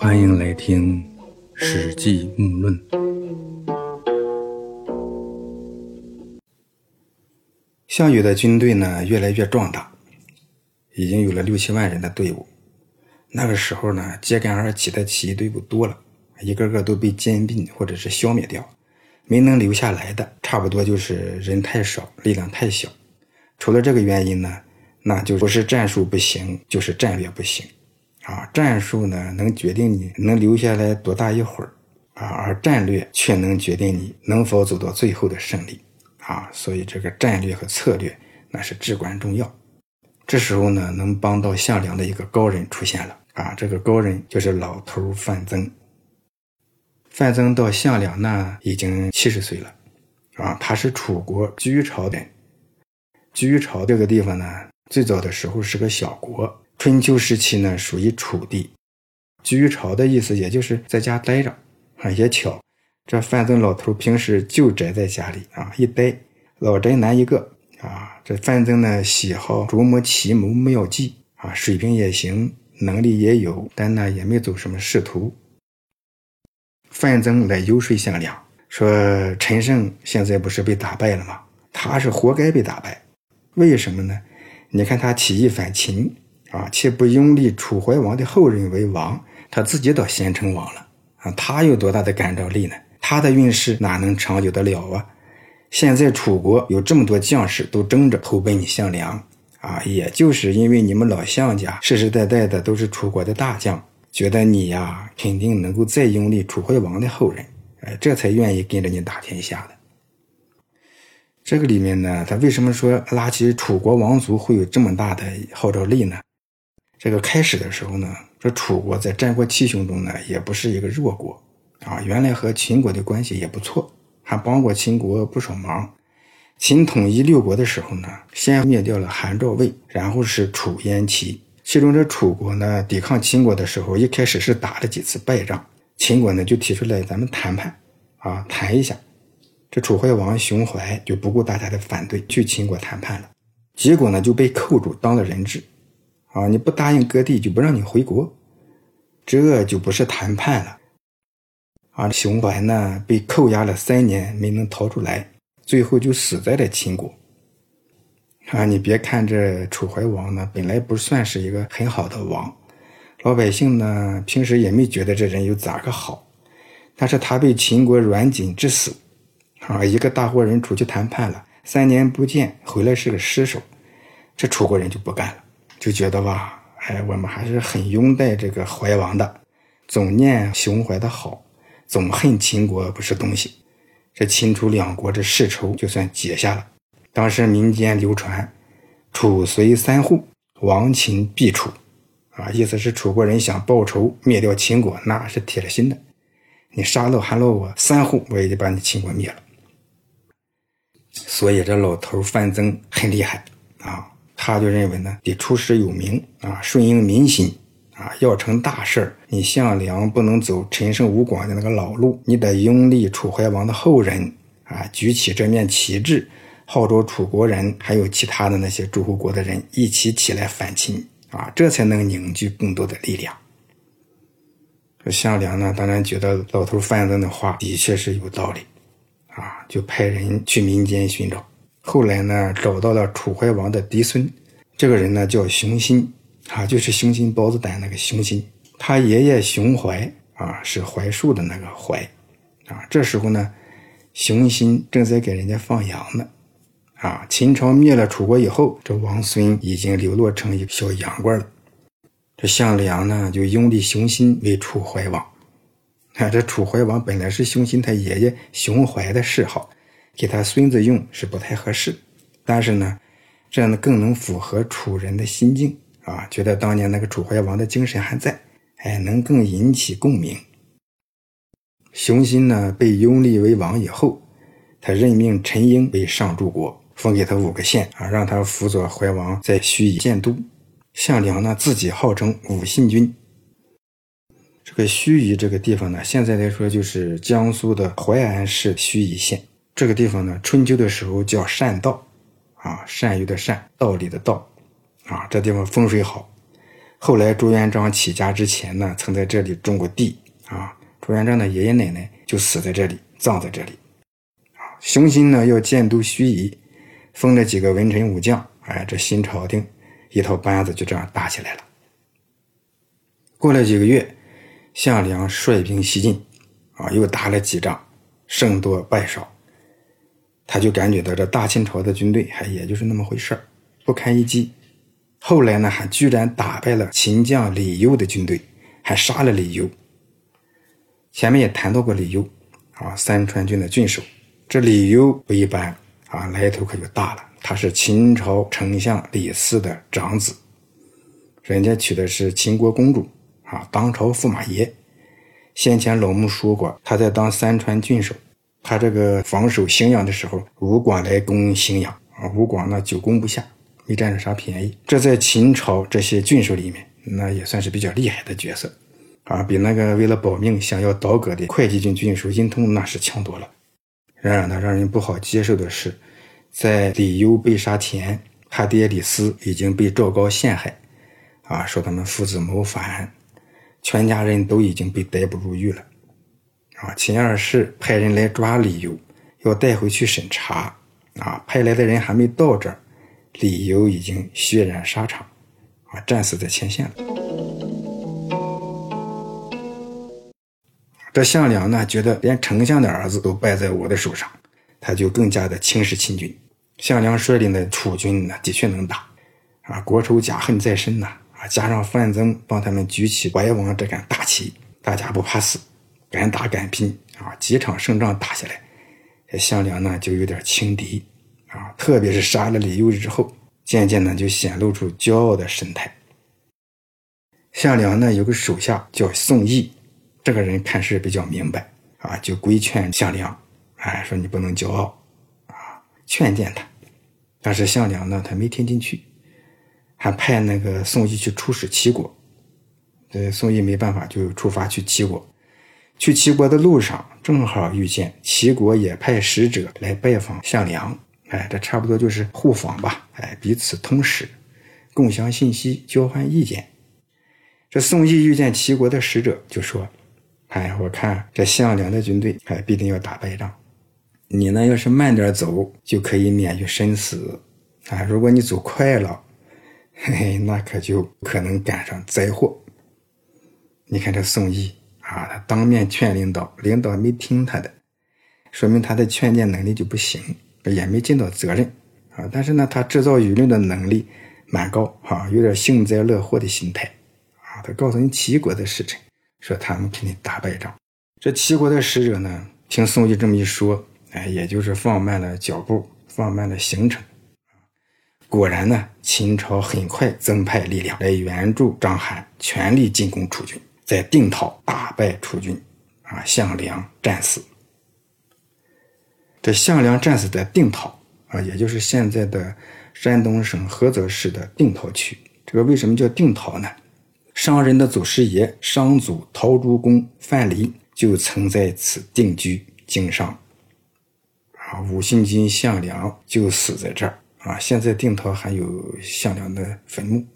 欢迎来听《史记·木论》。项羽的军队呢，越来越壮大，已经有了六七万人的队伍。那个时候呢，揭竿而起的起义队伍多了，一个个都被兼并或者是消灭掉，没能留下来的，差不多就是人太少，力量太小。除了这个原因呢，那就不是战术不行，就是战略不行。啊，战术呢能决定你能留下来多大一会儿，啊，而战略却能决定你能否走到最后的胜利。啊，所以这个战略和策略那是至关重要。这时候呢，能帮到项梁的一个高人出现了啊！这个高人就是老头范增。范增到项梁那已经七十岁了，啊，他是楚国居巢人。居巢这个地方呢，最早的时候是个小国，春秋时期呢属于楚地。居巢的意思也就是在家待着，啊，也巧，这范增老头平时就宅在家里啊，一待老宅男一个。啊，这范增呢，喜好琢磨奇谋妙计啊，水平也行，能力也有，但呢也没走什么仕途。范增来游说项梁，说陈胜现在不是被打败了吗？他是活该被打败，为什么呢？你看他起义反秦啊，且不拥立楚怀王的后人为王，他自己倒先成王了啊，他有多大的感召力呢？他的运势哪能长久得了啊？现在楚国有这么多将士都争着投奔你项梁啊，也就是因为你们老项家世世代代的都是楚国的大将，觉得你呀肯定能够再拥立楚怀王的后人，哎，这才愿意跟着你打天下的。这个里面呢，他为什么说拉起楚国王族会有这么大的号召力呢？这个开始的时候呢，这楚国在战国七雄中呢，也不是一个弱国啊，原来和秦国的关系也不错。还帮过秦国不少忙。秦统一六国的时候呢，先灭掉了韩赵魏，然后是楚燕齐。其中这楚国呢，抵抗秦国的时候，一开始是打了几次败仗。秦国呢就提出来咱们谈判，啊，谈一下。这楚怀王熊怀就不顾大家的反对，去秦国谈判了。结果呢就被扣住当了人质。啊，你不答应割地，就不让你回国。这就不是谈判了。而熊怀呢，被扣押了三年，没能逃出来，最后就死在了秦国。啊，你别看这楚怀王呢，本来不算是一个很好的王，老百姓呢平时也没觉得这人有咋个好，但是他被秦国软禁致死，啊，一个大活人出去谈判了，三年不见回来是个尸首，这楚国人就不干了，就觉得吧，哎，我们还是很拥戴这个怀王的，总念熊怀的好。总恨秦国不是东西，这秦楚两国这世仇就算结下了。当时民间流传“楚随三户，亡秦必楚”，啊，意思是楚国人想报仇灭掉秦国，那是铁了心的。你杀了韩了我三户，我也得把你秦国灭了。所以这老头范增很厉害啊，他就认为呢，得出师有名啊，顺应民心。啊，要成大事儿，你项梁不能走陈胜吴广的那个老路，你得拥立楚怀王的后人啊，举起这面旗帜，号召楚国人还有其他的那些诸侯国的人一起起来反秦啊，这才能凝聚更多的力量。这项梁呢，当然觉得老头范增的话的确是有道理，啊，就派人去民间寻找，后来呢，找到了楚怀王的嫡孙，这个人呢叫熊心。啊，就是熊心包子胆那个熊心，他爷爷熊怀啊，是槐树的那个槐，啊，这时候呢，熊心正在给人家放羊呢，啊，秦朝灭了楚国以后，这王孙已经流落成一个小羊倌了，这项梁呢就拥立熊心为楚怀王，啊，这楚怀王本来是熊心他爷爷熊怀的谥号，给他孙子用是不太合适，但是呢，这样呢更能符合楚人的心境。啊，觉得当年那个楚怀王的精神还在，哎，能更引起共鸣。熊心呢被拥立为王以后，他任命陈婴为上柱国，封给他五个县啊，让他辅佐怀王在盱眙建都。项梁呢自己号称武信君。这个盱眙这个地方呢，现在来说就是江苏的淮安市盱眙县。这个地方呢，春秋的时候叫善道，啊，善于的善，道理的道。啊，这地方风水好，后来朱元璋起家之前呢，曾在这里种过地啊。朱元璋的爷爷奶奶就死在这里，葬在这里。啊，雄心呢要建都盱眙，封了几个文臣武将，哎，这新朝廷一套班子就这样搭起来了。过了几个月，项梁率兵西进，啊，又打了几仗，胜多败少。他就感觉到这大清朝的军队还也就是那么回事不堪一击。后来呢，还居然打败了秦将李攸的军队，还杀了李攸。前面也谈到过李攸，啊，三川郡的郡守。这李攸不一般啊，来头可就大了。他是秦朝丞相李斯的长子，人家娶的是秦国公主，啊，当朝驸马爷。先前老穆说过，他在当三川郡守，他这个防守荥阳的时候，吴广来攻荥阳，啊，吴广呢久攻不下。没占着啥便宜，这在秦朝这些郡守里面，那也算是比较厉害的角色，啊，比那个为了保命想要倒戈的会稽郡郡守殷通那是强多了。然而呢，让人不好接受的是，在李攸被杀前，他爹李斯已经被赵高陷害，啊，说他们父子谋反，全家人都已经被逮捕入狱了，啊，秦二世派人来抓李攸，要带回去审查，啊，派来的人还没到这儿。李由已经血染沙场，啊，战死在前线了。这项梁呢，觉得连丞相的儿子都败在我的手上，他就更加的轻视秦军。项梁率领的楚军呢，的确能打，啊，国仇家恨在身呐，啊，加上范增帮他们举起怀王这杆大旗，大家不怕死，敢打敢拼，啊，几场胜仗打下来，这项梁呢就有点轻敌。啊，特别是杀了李攸之后，渐渐的就显露出骄傲的神态。项梁呢有个手下叫宋义，这个人看事比较明白啊，就规劝项梁，哎，说你不能骄傲啊，劝谏他。但是项梁呢，他没听进去，还派那个宋义去出使齐国。这宋义没办法，就出发去齐国。去齐国的路上，正好遇见齐国也派使者来拜访项梁。哎，这差不多就是互访吧，哎，彼此通使，共享信息，交换意见。这宋义遇见齐国的使者，就说：“哎，我看这项梁的军队，哎，必定要打败仗。你呢，要是慢点走，就可以免于身死。啊，如果你走快了，嘿嘿，那可就可能赶上灾祸。你看这宋义啊，他当面劝领导，领导没听他的，说明他的劝谏能力就不行。”也没尽到责任啊，但是呢，他制造舆论的能力蛮高哈，有点幸灾乐祸的心态啊。他告诉你齐国的使臣，说他们肯定打败仗。这齐国的使者呢，听宋义这么一说，哎，也就是放慢了脚步，放慢了行程。果然呢，秦朝很快增派力量来援助章邯，全力进攻楚军，在定陶大败楚军，啊，项梁战死。这项梁战死在定陶啊，也就是现在的山东省菏泽市的定陶区。这个为什么叫定陶呢？商人的祖师爷商祖陶朱公范蠡就曾在此定居经商。啊，五星君项梁就死在这儿啊。现在定陶还有项梁的坟墓。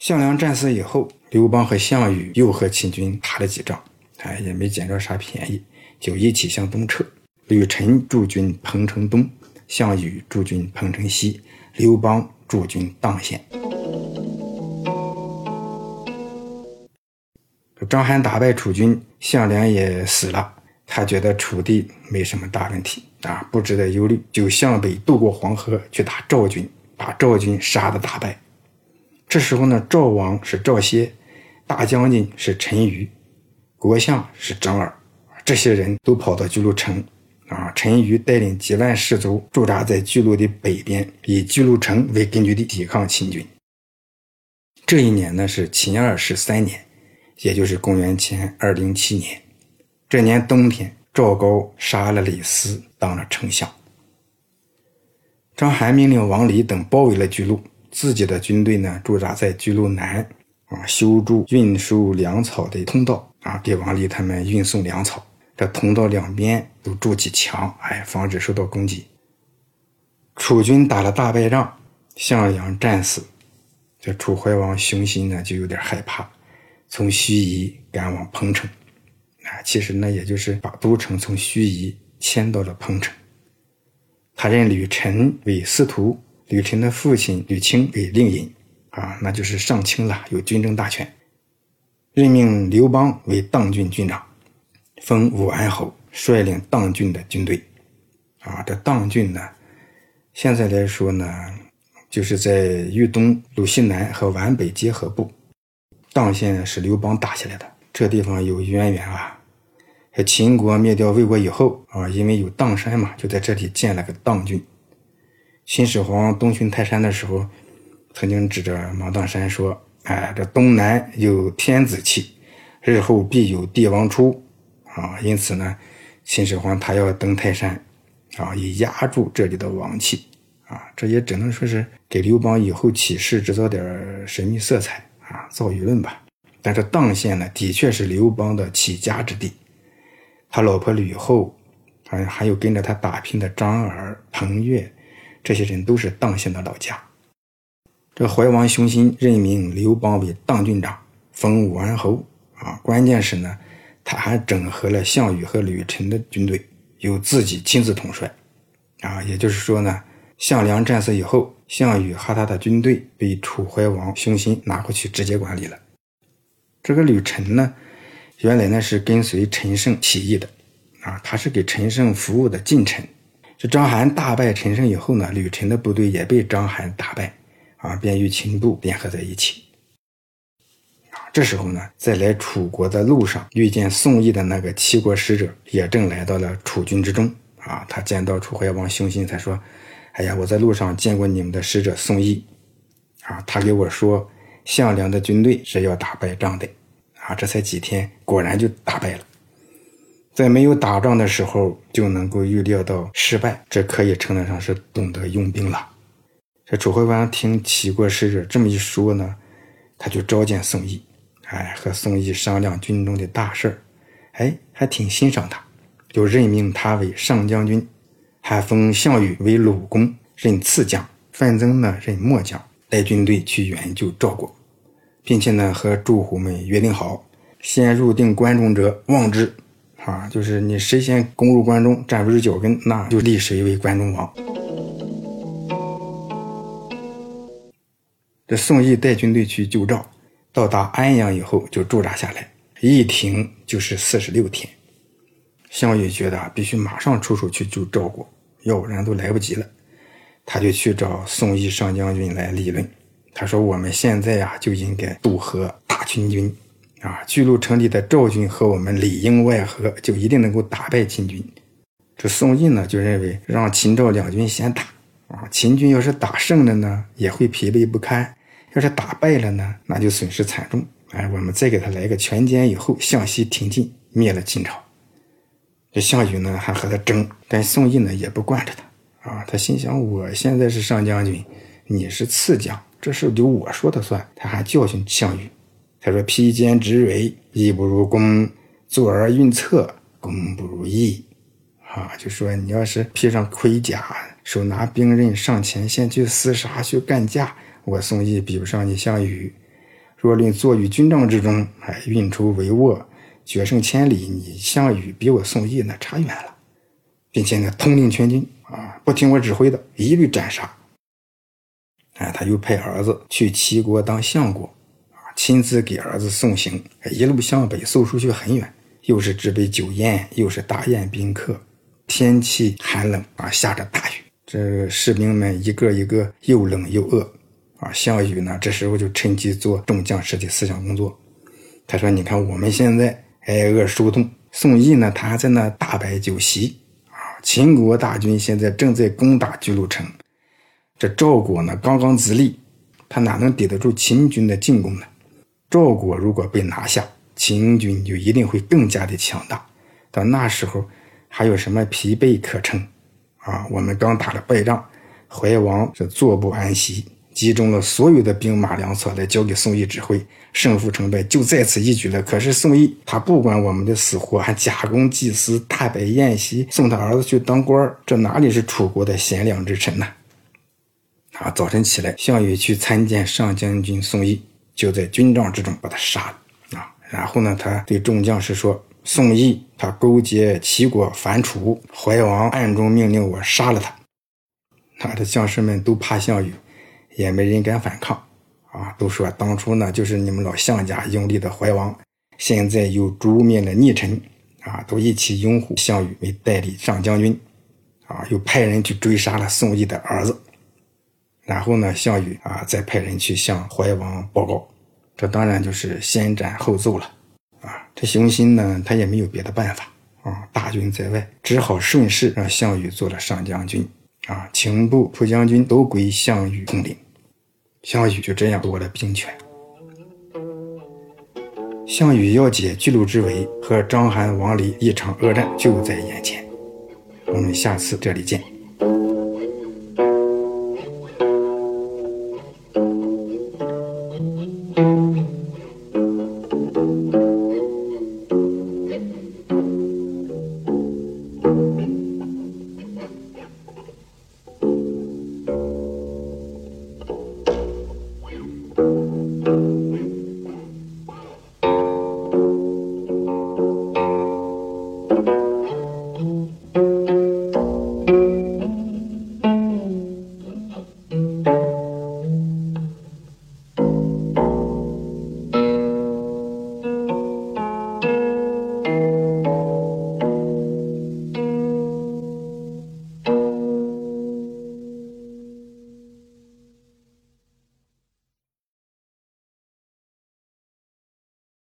项梁战死以后，刘邦和项羽又和秦军打了几仗，哎，也没捡着啥便宜，就一起向东撤。吕臣驻军彭城东，项羽驻军彭城西，刘邦驻军砀县。章邯打败楚军，项梁也死了。他觉得楚地没什么大问题啊，不值得忧虑，就向北渡过黄河去打赵军，把赵军杀得大败。这时候呢，赵王是赵歇，大将军是陈馀，国相是张耳，这些人都跑到巨鹿城。啊，陈馀带领几万士卒驻扎在巨鹿的北边，以巨鹿城为根据地抵抗秦军。这一年呢是秦二世三年，也就是公元前二零七年。这年冬天，赵高杀了李斯，当了丞相。章邯命令王离等包围了巨鹿，自己的军队呢驻扎在巨鹿南，啊，修筑运输粮草的通道，啊，给王离他们运送粮草。这通道两边都筑起墙，哎，防止受到攻击。楚军打了大败仗，项梁战死，这楚怀王雄心呢就有点害怕，从盱眙赶往彭城。啊，其实呢，也就是把都城从盱眙迁到了彭城。他任吕臣为司徒，吕臣的父亲吕清为令尹，啊，那就是上卿了，有军政大权。任命刘邦为当郡郡长，封武安侯，率领当郡的军队。啊，这当郡呢，现在来说呢，就是在豫东、鲁西南和皖北结合部。当县是刘邦打下来的，这地方有渊源啊。秦国灭掉魏国以后啊，因为有砀山嘛，就在这里建了个砀郡。秦始皇东巡泰山的时候，曾经指着芒砀山说：“哎，这东南有天子气，日后必有帝王出。”啊，因此呢，秦始皇他要登泰山，啊，以压住这里的王气。啊，这也只能说是给刘邦以后起事制造点神秘色彩啊，造舆论吧。但是砀县呢，的确是刘邦的起家之地。他老婆吕后，还还有跟着他打拼的张耳、彭越，这些人都是砀县的老家。这怀王熊心任命刘邦为砀郡长，封武安侯。啊，关键是呢，他还整合了项羽和吕臣的军队，由自己亲自统帅。啊，也就是说呢，项梁战死以后，项羽和他的军队被楚怀王熊心拿回去直接管理了。这个吕臣呢？原来呢是跟随陈胜起义的，啊，他是给陈胜服务的近臣。这章邯大败陈胜以后呢，吕臣的部队也被章邯打败，啊，便与秦部联合在一起。啊，这时候呢，在来楚国的路上遇见宋义的那个齐国使者，也正来到了楚军之中。啊，他见到楚怀王熊心，才说：“哎呀，我在路上见过你们的使者宋义，啊，他给我说，项梁的军队是要打败仗的。”啊，这才几天，果然就打败了。在没有打仗的时候就能够预料到失败，这可以称得上是懂得用兵了。这楚怀王听齐国使者这么一说呢，他就召见宋义，哎，和宋义商量军中的大事儿哎，还挺欣赏他，就任命他为上将军，还封项羽为鲁公，任次将；范增呢任末将，带军队去援救赵国。并且呢，和诸侯们约定好，先入定关中者望之，啊，就是你谁先攻入关中，站不住脚跟，那就立谁为关中王。这宋义带军队去救赵，到达安阳以后就驻扎下来，一停就是四十六天。项羽觉得必须马上出手去救赵国，要不然都来不及了，他就去找宋义上将军来理论。他说：“我们现在呀，就应该渡河打秦军，啊，巨鹿城里的赵军和我们里应外合，就一定能够打败秦军。”这宋义呢，就认为让秦赵两军先打，啊，秦军要是打胜了呢，也会疲惫不堪；要是打败了呢，那就损失惨重。哎，我们再给他来个全歼以后，向西挺进，灭了秦朝。这项羽呢，还和他争，但宋义呢，也不惯着他，啊，他心想：我现在是上将军，你是次将。这事就我说的算，他还教训项羽。他说：“披坚执锐，义不如攻；坐而运策，攻不如义。”啊，就说你要是披上盔甲，手拿兵刃上前线去厮杀去干架，我宋义比不上你项羽。若论坐于军帐之中，哎，运筹帷幄，决胜千里，你项羽比我宋义那差远了，并且呢，统领全军啊，不听我指挥的，一律斩杀。哎，他又派儿子去齐国当相国，亲自给儿子送行，一路向北送出去很远，又是置备酒宴，又是大宴宾客。天气寒冷啊，下着大雨，这士兵们一个一个又冷又饿，啊，项羽呢，这时候就趁机做众将士的思想工作。他说：“你看我们现在挨饿受冻，宋义呢，他还在那大摆酒席，啊，秦国大军现在正在攻打巨鹿城。”这赵国呢，刚刚自立，他哪能抵得住秦军的进攻呢？赵国如果被拿下，秦军就一定会更加的强大。到那时候，还有什么疲惫可称？啊，我们刚打了败仗，怀王是坐不安息，集中了所有的兵马粮草来交给宋义指挥，胜负成败就在此一举了。可是宋义他不管我们的死活，还假公济私，大摆宴席，送他儿子去当官这哪里是楚国的贤良之臣呢？啊，早晨起来，项羽去参见上将军宋义，就在军帐之中把他杀了啊。然后呢，他对众将士说：“宋义他勾结齐国反楚，怀王暗中命令我杀了他。”他的将士们都怕项羽，也没人敢反抗啊，都说当初呢就是你们老项家拥立的怀王，现在又诛灭了逆臣啊，都一起拥护项羽为代理上将军啊，又派人去追杀了宋义的儿子。然后呢，项羽啊，再派人去向怀王报告，这当然就是先斩后奏了，啊，这熊心呢，他也没有别的办法啊，大军在外，只好顺势让项羽做了上将军，啊，秦部、副将军都归项羽统领，项羽就这样夺了兵权。项羽要解巨鹿之围，和章邯、王离一场恶战就在眼前，我们下次这里见。